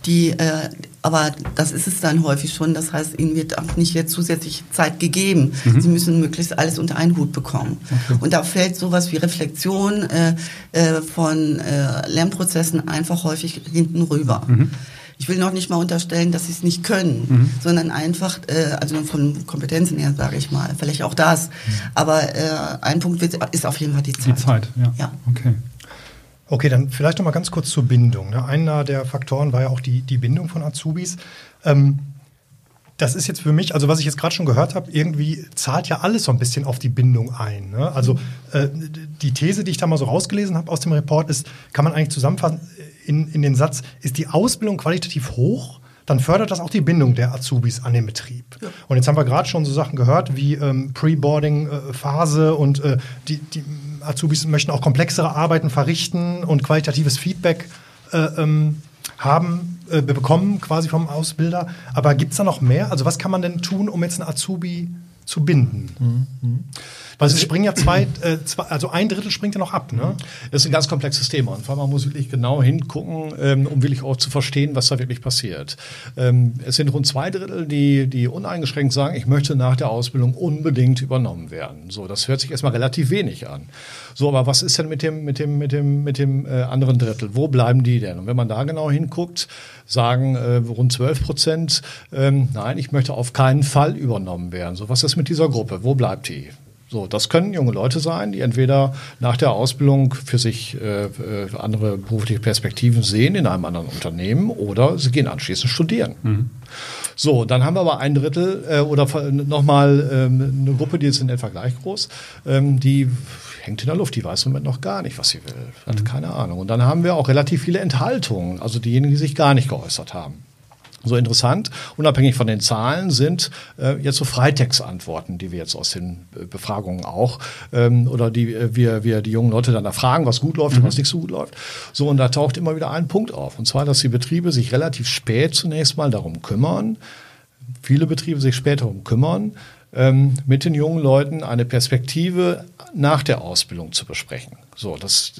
die, äh, aber das ist es dann häufig schon. Das heißt, ihnen wird auch nicht jetzt zusätzlich Zeit gegeben. Sie müssen möglichst alles unter einen Hut bekommen. Und da fällt sowas wie Reflexion äh, äh, von äh, Lernprozessen einfach häufig hinten rüber. Ich will noch nicht mal unterstellen, dass sie es nicht können, sondern einfach, äh, also von Kompetenzen her, sage ich mal, vielleicht auch das. Aber äh, ein Punkt wird, ist auf jeden Fall die Zeit. Die Zeit, ja. Ja. Okay. Okay, dann vielleicht noch mal ganz kurz zur Bindung. Ne? Einer der Faktoren war ja auch die, die Bindung von Azubis. Ähm, das ist jetzt für mich, also was ich jetzt gerade schon gehört habe, irgendwie zahlt ja alles so ein bisschen auf die Bindung ein. Ne? Also äh, die These, die ich da mal so rausgelesen habe aus dem Report, ist, kann man eigentlich zusammenfassen in, in den Satz, ist die Ausbildung qualitativ hoch, dann fördert das auch die Bindung der Azubis an den Betrieb. Und jetzt haben wir gerade schon so Sachen gehört wie ähm, Pre-Boarding-Phase und äh, die, die Azubis möchten auch komplexere Arbeiten verrichten und qualitatives Feedback äh, ähm, haben, äh, bekommen quasi vom Ausbilder. Aber gibt es da noch mehr? Also was kann man denn tun, um jetzt einen Azubi zu binden? Weil es springen ja zwei, äh, zwei, also ein Drittel springt ja noch ab, ne? Das ist ein ganz komplexes Thema. Und vor allem man muss wirklich genau hingucken, ähm, um wirklich auch zu verstehen, was da wirklich passiert. Ähm, es sind rund zwei Drittel, die, die uneingeschränkt sagen, ich möchte nach der Ausbildung unbedingt übernommen werden. So, das hört sich erstmal relativ wenig an. So, aber was ist denn mit dem, mit dem, mit dem, mit dem äh, anderen Drittel? Wo bleiben die denn? Und wenn man da genau hinguckt, sagen äh, rund 12 Prozent, ähm, nein, ich möchte auf keinen Fall übernommen werden. So, was ist mit dieser Gruppe? Wo bleibt die? So, das können junge Leute sein, die entweder nach der Ausbildung für sich äh, äh, andere berufliche Perspektiven sehen in einem anderen Unternehmen oder sie gehen anschließend studieren. So, dann haben wir aber ein Drittel äh, oder nochmal ähm, eine Gruppe, die ist in etwa gleich groß, ähm, die hängt in der Luft, die weiß im Moment noch gar nicht, was sie will, hat keine Ahnung. Und dann haben wir auch relativ viele Enthaltungen, also diejenigen, die sich gar nicht geäußert haben. So interessant, unabhängig von den Zahlen, sind äh, jetzt so Freitextantworten, die wir jetzt aus den äh, Befragungen auch, ähm, oder die äh, wir, wir die jungen Leute dann erfragen, was gut läuft und was nicht so gut läuft. So, und da taucht immer wieder ein Punkt auf. Und zwar, dass die Betriebe sich relativ spät zunächst mal darum kümmern, viele Betriebe sich später darum kümmern, ähm, mit den jungen Leuten eine Perspektive nach der Ausbildung zu besprechen. So, das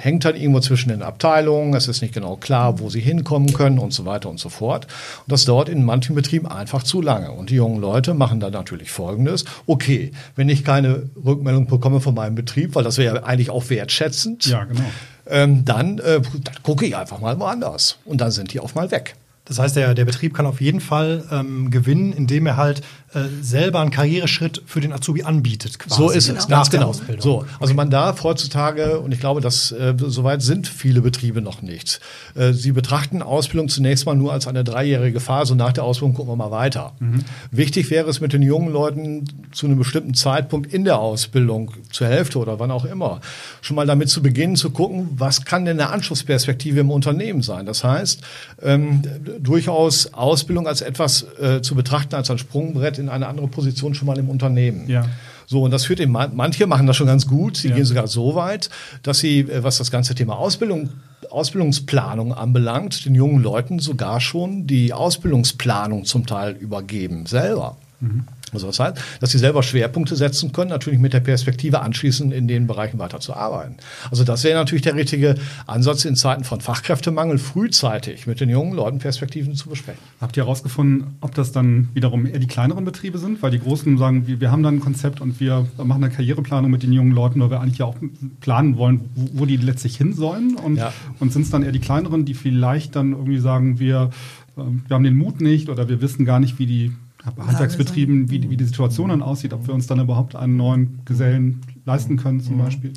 hängt halt irgendwo zwischen den Abteilungen, es ist nicht genau klar, wo sie hinkommen können und so weiter und so fort. Und das dauert in manchen Betrieben einfach zu lange. Und die jungen Leute machen dann natürlich Folgendes. Okay, wenn ich keine Rückmeldung bekomme von meinem Betrieb, weil das wäre ja eigentlich auch wertschätzend, Ja, genau. ähm, dann, äh, dann gucke ich einfach mal woanders. Und dann sind die auch mal weg. Das heißt, der, der Betrieb kann auf jeden Fall ähm, gewinnen, indem er halt äh, selber einen Karriereschritt für den Azubi anbietet. Quasi. So ist es, ganz genau. So, also man darf heutzutage, und ich glaube, dass äh, soweit sind viele Betriebe noch nicht. Äh, sie betrachten Ausbildung zunächst mal nur als eine dreijährige Phase und nach der Ausbildung gucken wir mal weiter. Mhm. Wichtig wäre es mit den jungen Leuten zu einem bestimmten Zeitpunkt in der Ausbildung, zur Hälfte oder wann auch immer, schon mal damit zu beginnen zu gucken, was kann denn eine Anschlussperspektive im Unternehmen sein. Das heißt, ähm, durchaus Ausbildung als etwas äh, zu betrachten, als ein Sprungbrett in eine andere Position schon mal im Unternehmen. Ja. So, und das führt eben, manche machen das schon ganz gut, sie ja. gehen sogar so weit, dass sie, äh, was das ganze Thema Ausbildung, Ausbildungsplanung anbelangt, den jungen Leuten sogar schon die Ausbildungsplanung zum Teil übergeben, selber. Mhm. Also das heißt, dass sie selber Schwerpunkte setzen können, natürlich mit der Perspektive anschließend in den Bereichen weiter zu arbeiten. Also das wäre natürlich der richtige Ansatz in Zeiten von Fachkräftemangel, frühzeitig mit den jungen Leuten Perspektiven zu besprechen. Habt ihr herausgefunden, ob das dann wiederum eher die kleineren Betriebe sind? Weil die Großen sagen, wir, wir haben dann ein Konzept und wir machen eine Karriereplanung mit den jungen Leuten, weil wir eigentlich ja auch planen wollen, wo, wo die letztlich hin sollen. Und, ja. und sind es dann eher die kleineren, die vielleicht dann irgendwie sagen, wir, äh, wir haben den Mut nicht oder wir wissen gar nicht, wie die Handwerksbetrieben, wie, wie die Situation dann aussieht, ob wir uns dann überhaupt einen neuen Gesellen leisten können zum mhm. Beispiel?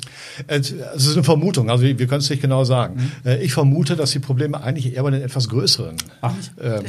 Es ist eine Vermutung, also wir können es nicht genau sagen. Mhm. Äh, ich vermute, dass die Probleme eigentlich eher bei den etwas größeren Ach, ähm,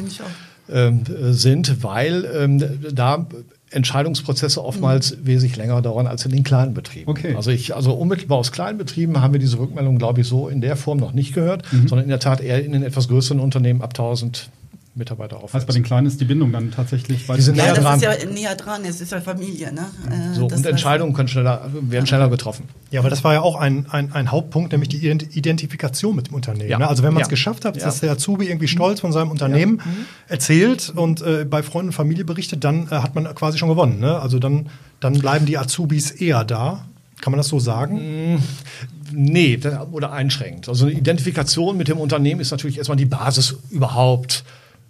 ähm, sind, weil ähm, da Entscheidungsprozesse oftmals mhm. wesentlich länger dauern als in den kleinen Betrieben. Okay. Also ich, also unmittelbar aus kleinen Betrieben haben wir diese Rückmeldung, glaube ich, so in der Form noch nicht gehört, mhm. sondern in der Tat eher in den etwas größeren Unternehmen ab 1000 Mitarbeiter auf. Heißt bei den Kleinen ist die Bindung dann tatsächlich Die sind näher ja, dran. Das ist ja näher dran, es ist ja Familie. Ne? Äh, so, und Entscheidungen können schneller, werden schneller getroffen. Ja, aber das war ja auch ein, ein, ein Hauptpunkt, nämlich die Identifikation mit dem Unternehmen. Ja. Ne? Also wenn man es ja. geschafft hat, dass der Azubi irgendwie stolz von seinem Unternehmen mhm. erzählt und äh, bei Freunden und Familie berichtet, dann äh, hat man quasi schon gewonnen. Ne? Also dann, dann bleiben die Azubis eher da. Kann man das so sagen? Mm, nee, oder einschränkt. Also eine Identifikation mit dem Unternehmen ist natürlich erstmal die Basis überhaupt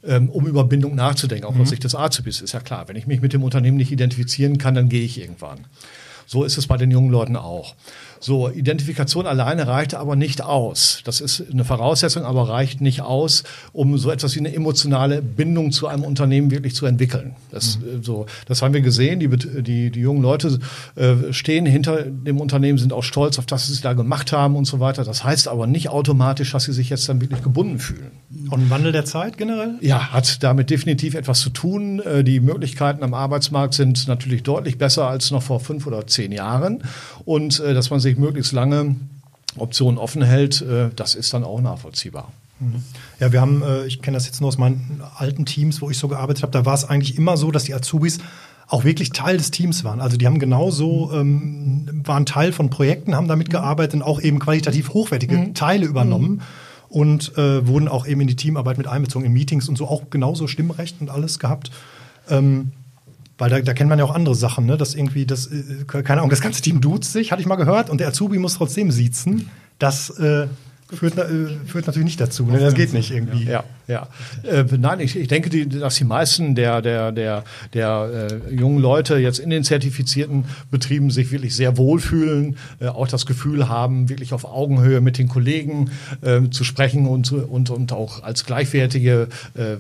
um über Bindung nachzudenken, auch mhm. aus Sicht des Azubis. Ist ja klar, wenn ich mich mit dem Unternehmen nicht identifizieren kann, dann gehe ich irgendwann. So ist es bei den jungen Leuten auch. So, Identifikation alleine reicht aber nicht aus. Das ist eine Voraussetzung, aber reicht nicht aus, um so etwas wie eine emotionale Bindung zu einem Unternehmen wirklich zu entwickeln. Das, mhm. Äh, so, das haben wir gesehen. Die, die, die jungen Leute äh, stehen hinter dem Unternehmen, sind auch stolz auf das, was sie da gemacht haben und so weiter. Das heißt aber nicht automatisch, dass sie sich jetzt dann wirklich gebunden fühlen. Und Wandel der Zeit generell? Ja, hat damit definitiv etwas zu tun. Äh, die Möglichkeiten am Arbeitsmarkt sind natürlich deutlich besser als noch vor fünf oder zehn Jahren. Und äh, dass man sich möglichst lange Optionen offen hält, äh, das ist dann auch nachvollziehbar. Mhm. Ja, wir haben, ich kenne das jetzt nur aus meinen alten Teams, wo ich so gearbeitet habe, da war es eigentlich immer so, dass die Azubis auch wirklich Teil des Teams waren. Also die haben genauso, ähm, waren Teil von Projekten, haben damit gearbeitet und auch eben qualitativ hochwertige mhm. Teile übernommen. Mhm und äh, wurden auch eben in die Teamarbeit mit einbezogen, in Meetings und so auch genauso Stimmrecht und alles gehabt. Ähm, weil da, da kennt man ja auch andere Sachen, ne? dass irgendwie das, äh, keine Ahnung, das ganze Team duzt sich, hatte ich mal gehört, und der Azubi muss trotzdem siezen. Das äh, führt, äh, führt natürlich nicht dazu. Ne? Das geht nicht irgendwie. Ja, ja. Äh, nein, ich, ich denke, die, dass die meisten der, der, der, der äh, jungen Leute jetzt in den zertifizierten Betrieben sich wirklich sehr wohlfühlen, äh, auch das Gefühl haben, wirklich auf Augenhöhe mit den Kollegen äh, zu sprechen und, und, und auch als gleichwertige äh, äh,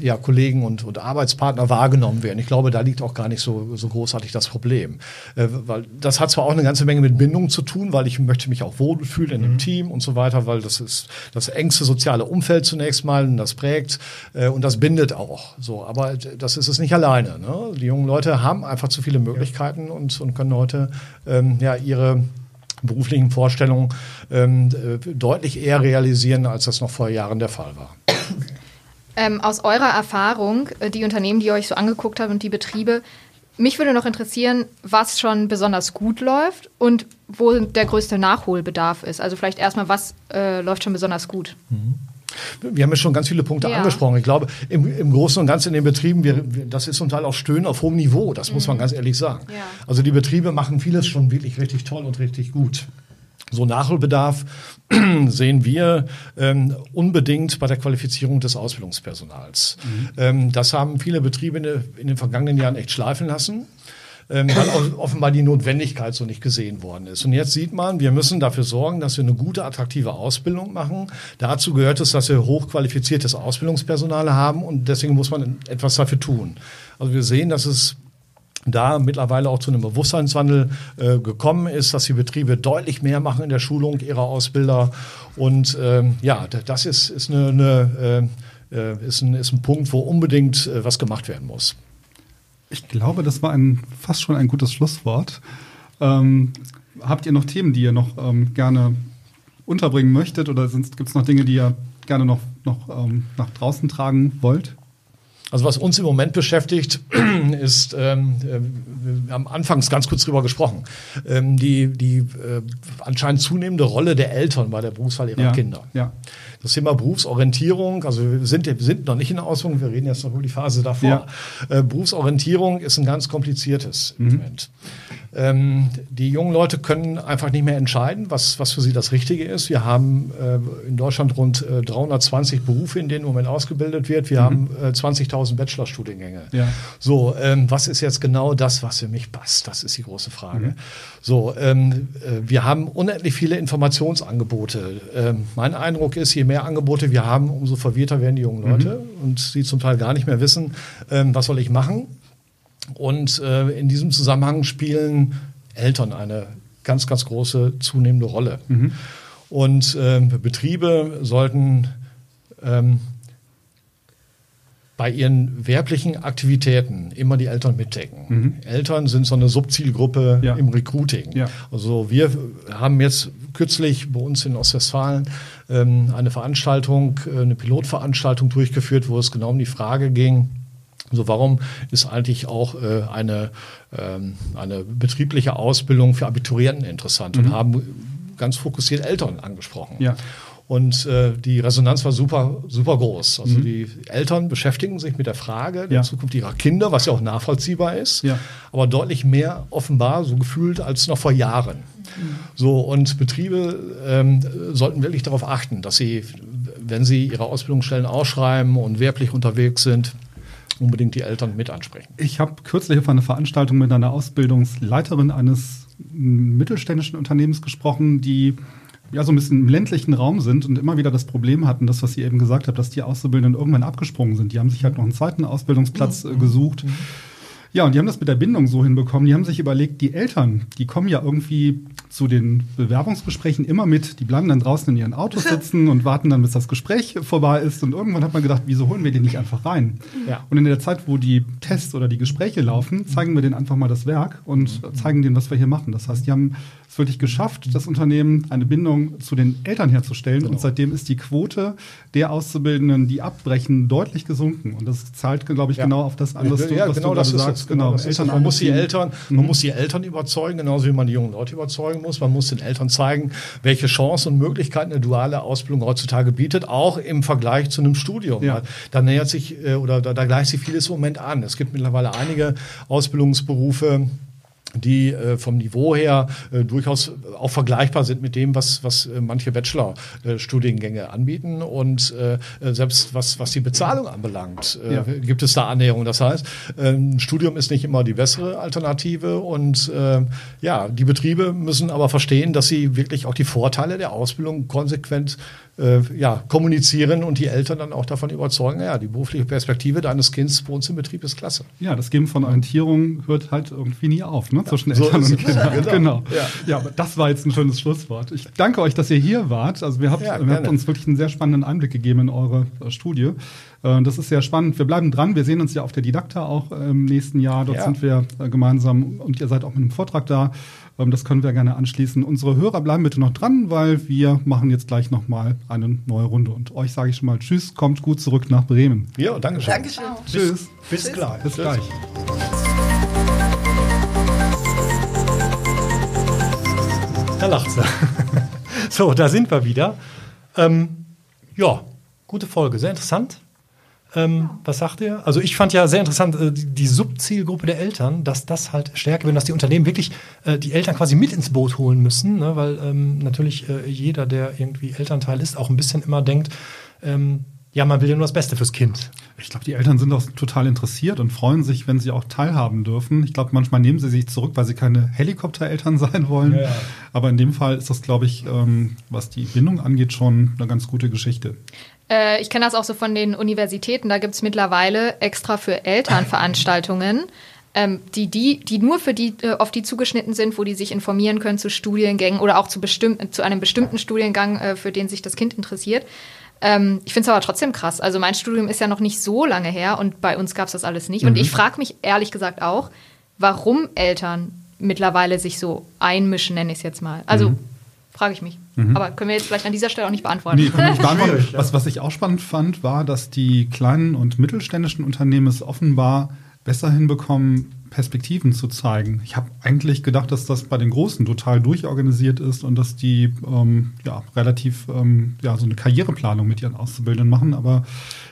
ja, Kollegen und, und Arbeitspartner wahrgenommen werden. Ich glaube, da liegt auch gar nicht so, so großartig das Problem. Äh, weil das hat zwar auch eine ganze Menge mit Bindung zu tun, weil ich möchte mich auch wohlfühlen in dem mhm. Team und so weiter, weil das ist das engste soziale Umfeld zunächst mal und das prägt äh, und das bindet auch. So, aber das ist es nicht alleine. Ne? Die jungen Leute haben einfach zu viele Möglichkeiten und, und können heute ähm, ja ihre beruflichen Vorstellungen ähm, äh, deutlich eher realisieren, als das noch vor Jahren der Fall war. Ähm, aus eurer Erfahrung, äh, die Unternehmen, die ihr euch so angeguckt habt und die Betriebe, mich würde noch interessieren, was schon besonders gut läuft und wo der größte Nachholbedarf ist. Also vielleicht erstmal, was äh, läuft schon besonders gut? Mhm. Wir haben ja schon ganz viele Punkte ja. angesprochen. Ich glaube, im, im, Großen und Ganzen in den Betrieben, wir, das ist zum Teil auch Stöhnen auf hohem Niveau, das mhm. muss man mhm. ganz ehrlich sagen. Ja. Also die Betriebe machen vieles schon wirklich richtig toll und richtig gut. So Nachholbedarf sehen wir ähm, unbedingt bei der Qualifizierung des Ausbildungspersonals. Mhm. Ähm, das haben viele Betriebe in, in, den vergangenen Jahren echt schleifen lassen. ähm, weil offenbar die Notwendigkeit so nicht gesehen worden ist. Und jetzt sieht man, wir müssen dafür sorgen, dass wir eine gute, attraktive Ausbildung machen. Dazu gehört es, dass wir hochqualifiziertes Ausbildungspersonal haben und deswegen muss man etwas dafür tun. Also wir sehen, dass es da mittlerweile auch zu einem Bewusstseinswandel äh, gekommen ist, dass die Betriebe deutlich mehr machen in der Schulung ihrer Ausbilder. Und ähm, ja, das ist, ist, eine, eine äh, äh, ist, ein, ist ein Punkt, wo unbedingt äh, was gemacht werden muss. Ich glaube, das war ein, fast schon ein gutes Schlusswort. Ähm, habt ihr noch Themen, die ihr noch ähm, gerne unterbringen möchtet oder gibt es noch Dinge, die ihr gerne noch, noch ähm, nach draußen tragen wollt? Also was uns im Moment beschäftigt, ist, ähm, äh, wir haben anfangs ganz kurz drüber gesprochen, ähm, die, die äh, anscheinend zunehmende Rolle der Eltern bei der Berufswahl ihrer Ja, Kinder. ja. Das Thema Berufsorientierung, also wir sind, wir sind noch nicht in der Ausbildung, wir reden jetzt noch über die Phase davor. Äh, Berufsorientierung ist ein ganz kompliziertes Mhm. Moment. Ähm, die jungen Leute können einfach nicht mehr entscheiden, was, was für sie das Richtige ist. Wir haben äh, in Deutschland rund äh, 320 Berufe, in denen im Moment ausgebildet wird. Wir haben äh, 20.000 Bachelorstudiengänge. Mhm. Ja. So, ähm, was ist jetzt genau das, was für mich passt? Das ist die große Frage. Mhm. So, ähm, äh, wir haben unendlich viele Informationsangebote. Ähm, mein Eindruck ist, je mehr Angebote wir haben, umso verwirrter werden die jungen Leute und sie zum Teil gar nicht mehr wissen, ähm, was soll ich machen. Und äh, in diesem Zusammenhang spielen Eltern eine ganz, ganz große zunehmende Rolle. Und ähm, Betriebe sollten ähm, bei ihren werblichen Aktivitäten immer die Eltern mitdecken. Eltern sind so eine Subzielgruppe Ja. im Recruiting. Ja. Also wir haben jetzt kürzlich bei uns in Ostwestfalen ähm, eine Veranstaltung, äh, eine Pilotveranstaltung durchgeführt, wo es genau um die Frage ging, so warum ist eigentlich auch äh, eine, ähm, eine betriebliche Ausbildung für Abiturienten interessant und haben ganz fokussiert Eltern angesprochen. Ja. Und äh, die Resonanz war super, super groß. Also die Eltern beschäftigen sich mit der Frage der Ja. Zukunft ihrer Kinder, was ja auch nachvollziehbar ist, Ja. aber deutlich mehr offenbar so gefühlt als noch vor Jahren. So, und Betriebe ähm, sollten wirklich darauf achten, dass sie, wenn sie ihre Ausbildungsstellen ausschreiben und werblich unterwegs sind, unbedingt die Eltern mit ansprechen. Ich habe kürzlich auf einer Veranstaltung mit einer Ausbildungsleiterin eines mittelständischen Unternehmens gesprochen, die ja so ein bisschen im ländlichen Raum sind und immer wieder das Problem hatten, das, was sie eben gesagt hat, dass die Auszubildenden irgendwann abgesprungen sind. Die haben sich halt noch einen zweiten Ausbildungsplatz äh, gesucht. Ja, und die haben das mit der Bindung so hinbekommen. Die haben sich überlegt, die Eltern, die kommen ja irgendwie zu den Bewerbungsgesprächen immer mit. Die bleiben dann draußen in ihren Autos sitzen und warten dann, bis das Gespräch vorbei ist. Und irgendwann hat man gedacht, wieso holen wir den nicht einfach rein? Ja. Und in der Zeit, wo die Tests oder die Gespräche laufen, zeigen wir denen einfach mal das Werk und zeigen denen, was wir hier machen. Das heißt, die haben es wirklich geschafft, das Unternehmen eine Bindung zu den Eltern herzustellen. Und seitdem ist die Quote der Auszubildenden, die abbrechen, deutlich gesunken. Und das zahlt, glaube ich, Ja. genau auf das an, was du, ja, was genau du gerade sagst. Es. Genau, ist es. Man muss die. Eltern, man muss die Eltern überzeugen, genauso wie man die jungen Leute überzeugen muss. Man muss den Eltern zeigen, welche Chancen und Möglichkeiten eine duale Ausbildung heutzutage bietet, auch im Vergleich zu einem Studium. Ja. Da nähert sich äh, oder da, da gleicht sich vieles im Moment an. Es gibt mittlerweile einige Ausbildungsberufe, die äh, vom Niveau her äh, durchaus auch vergleichbar sind mit dem, was, was äh, manche Bachelor-Studiengänge anbieten. Und äh, äh, selbst was, was die Bezahlung anbelangt, äh, Ja. gibt es da Annäherungen. Das heißt, äh, ein Studium ist nicht immer die bessere Alternative. Und äh, ja, die Betriebe müssen aber verstehen, dass sie wirklich auch die Vorteile der Ausbildung konsequent äh, ja, kommunizieren und die Eltern dann auch davon überzeugen, ja, die berufliche Perspektive deines Kindes bei uns im Betrieb ist klasse. Ja, das Geben von Orientierung hört halt irgendwie nie auf, ne? Zwischen so Eltern und. Kindern. Genau. Genau. Ja. Ja. aber das war jetzt ein schönes Schlusswort. Ich danke euch, dass ihr hier wart. Also wir habt, Ja, ihr habt uns wirklich einen sehr spannenden Einblick gegeben in eure äh, Studie. Äh, das ist sehr spannend. Wir bleiben dran. Wir sehen uns ja auf der Didakta auch äh, im nächsten Jahr. Dort Ja. sind wir gemeinsam und ihr seid auch mit einem Vortrag da. Ähm, das können wir gerne anschließen. Unsere Hörer bleiben bitte noch dran, weil wir machen jetzt gleich nochmal eine neue Runde. Und euch sage ich schon mal Tschüss, kommt gut zurück nach Bremen. Ja, danke schön. Dankeschön. Tschüss. Bis gleich. Bis gleich. Da lacht sie. so, da sind wir wieder. Ähm, ja, gute Folge, sehr interessant. Ähm, Was sagt ihr? Also ich fand ja sehr interessant äh, die, die Subzielgruppe der Eltern, dass das halt stärker wird, dass die Unternehmen wirklich äh, die Eltern quasi mit ins Boot holen müssen, ne? weil ähm, natürlich äh, jeder, der irgendwie Elternteil ist, auch ein bisschen immer denkt, ähm, ja, man will ja nur das Beste fürs Kind. Ich glaube, die Eltern sind auch total interessiert und freuen sich, wenn sie auch teilhaben dürfen. Ich glaube, manchmal nehmen sie sich zurück, weil sie keine Helikoptereltern sein wollen. Ja, ja. Aber in dem Fall ist das, glaube ich, ähm, was die Bindung angeht, schon eine ganz gute Geschichte. Äh, ich kenne das auch so von den Universitäten. Da gibt es mittlerweile extra für Eltern Veranstaltungen. Ähm, die, die, die nur für die, äh, auf die zugeschnitten sind, wo die sich informieren können zu Studiengängen oder auch zu, bestimm zu einem bestimmten Studiengang, äh, für den sich das Kind interessiert. Ähm, ich finde es aber trotzdem krass. Also mein Studium ist ja noch nicht so lange her und bei uns gab es das alles nicht. Mhm. Und ich frage mich ehrlich gesagt auch, warum Eltern mittlerweile sich so einmischen, nenne ich es jetzt mal. Also mhm. frage ich mich. Mhm. Aber können wir jetzt vielleicht an dieser Stelle auch nicht beantworten. Nee, nicht beantworten. was, was ich auch spannend fand, war, dass die kleinen und mittelständischen Unternehmen es offenbar besser hinbekommen, Perspektiven zu zeigen. Ich habe eigentlich gedacht, dass das bei den Großen total durchorganisiert ist und dass die ähm, ja, relativ ähm, ja, so eine Karriereplanung mit ihren Auszubildenden machen. Aber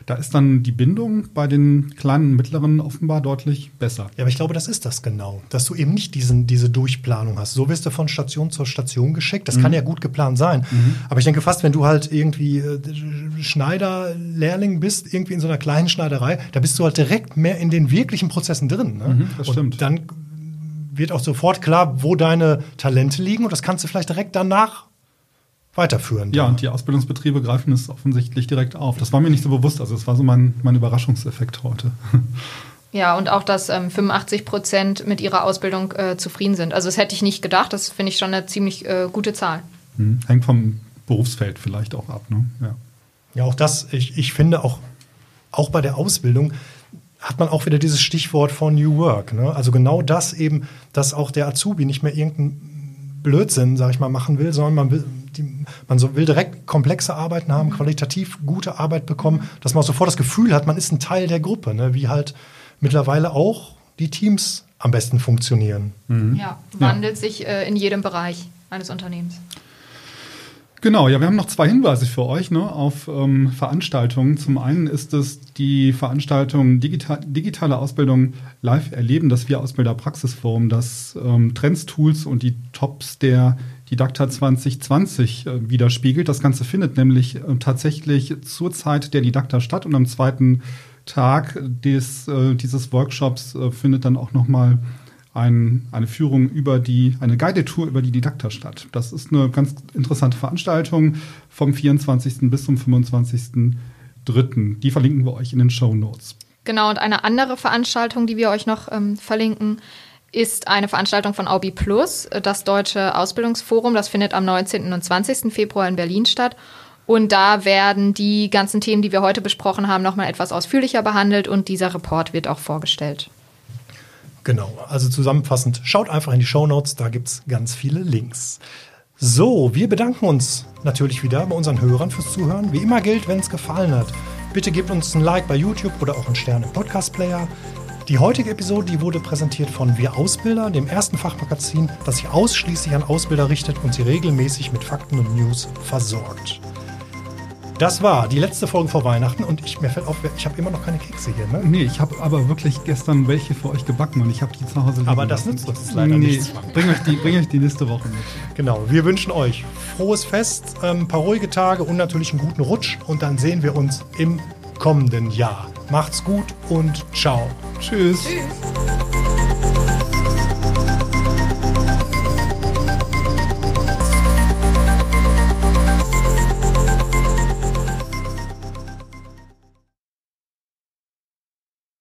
da ist dann die Bindung bei den kleinen und mittleren offenbar deutlich besser. Ja, aber ich glaube, das ist das genau, dass du eben nicht diesen, diese Durchplanung hast. So wirst du von Station zur Station geschickt. Das mhm. kann ja gut geplant sein. Mhm. Aber ich denke fast, wenn du halt irgendwie äh, Schneider-Lehrling bist, irgendwie in so einer kleinen Schneiderei, da bist du halt direkt mehr in den wirklichen Prozessen drin. Ne? Mhm, das stimmt. Und dann wird auch sofort klar, wo deine Talente liegen und das kannst du vielleicht direkt danach weiterführen. Ja, und die Ausbildungsbetriebe greifen es offensichtlich direkt auf. Das war mir nicht so bewusst. Also das war so mein, mein Überraschungseffekt heute. Ja, und auch, dass ähm, 85 Prozent mit ihrer Ausbildung äh, zufrieden sind. Also das hätte ich nicht gedacht. Das finde ich schon eine ziemlich äh, gute Zahl. Hm. Hängt vom Berufsfeld vielleicht auch ab. Ne? Ja. ja, auch das, ich, ich finde auch, auch bei der Ausbildung hat man auch wieder dieses Stichwort von New Work. Ne? Also genau das eben, dass auch der Azubi nicht mehr irgendeinen Blödsinn, sag ich mal, machen will, sondern man will, die, man so will direkt komplexe Arbeiten haben, qualitativ gute Arbeit bekommen, dass man auch sofort das Gefühl hat, man ist ein Teil der Gruppe, ne? wie halt mittlerweile auch die Teams am besten funktionieren. Mhm. Ja, wandelt ja. sich äh, in jedem Bereich eines Unternehmens. Genau, ja, wir haben noch zwei Hinweise für euch ne, auf ähm, Veranstaltungen. Zum einen ist es die Veranstaltung Digital, Digitale Ausbildung live erleben, das Wir Ausbilder Praxisforum, das ähm, Trends, Tools und die Tops der Didakta 2020 äh, widerspiegelt. Das Ganze findet nämlich äh, tatsächlich zur Zeit der Didakta statt und am zweiten Tag des, äh, dieses Workshops äh, findet dann auch nochmal ein, eine Führung über die, eine Guidetour über die Didakta statt. Das ist eine ganz interessante Veranstaltung vom 24. bis zum 25.03. Die verlinken wir euch in den Show Notes. Genau, und eine andere Veranstaltung, die wir euch noch ähm, verlinken, ist eine Veranstaltung von Aubi Plus, das Deutsche Ausbildungsforum. Das findet am 19. und 20. Februar in Berlin statt. Und da werden die ganzen Themen, die wir heute besprochen haben, nochmal etwas ausführlicher behandelt und dieser Report wird auch vorgestellt. Genau, also zusammenfassend, schaut einfach in die Show Notes, da gibt es ganz viele Links. So, wir bedanken uns natürlich wieder bei unseren Hörern fürs Zuhören. Wie immer gilt, wenn es gefallen hat, bitte gebt uns ein Like bei YouTube oder auch einen Stern im Podcast-Player. Die heutige Episode die wurde präsentiert von Wir Ausbilder, dem ersten Fachmagazin, das sich ausschließlich an Ausbilder richtet und sie regelmäßig mit Fakten und News versorgt. Das war die letzte Folge vor Weihnachten und ich, mir fällt auf, ich habe immer noch keine Kekse hier. Ne? Nee, ich habe aber wirklich gestern welche für euch gebacken und ich habe die zu Hause liegen Aber das nützt uns leider nee, nichts. Bring euch, die, bring euch die nächste Woche mit. Genau, wir wünschen euch frohes Fest, ein ähm, paar ruhige Tage und natürlich einen guten Rutsch und dann sehen wir uns im kommenden Jahr. Macht's gut und ciao. Tschüss. Tschüss.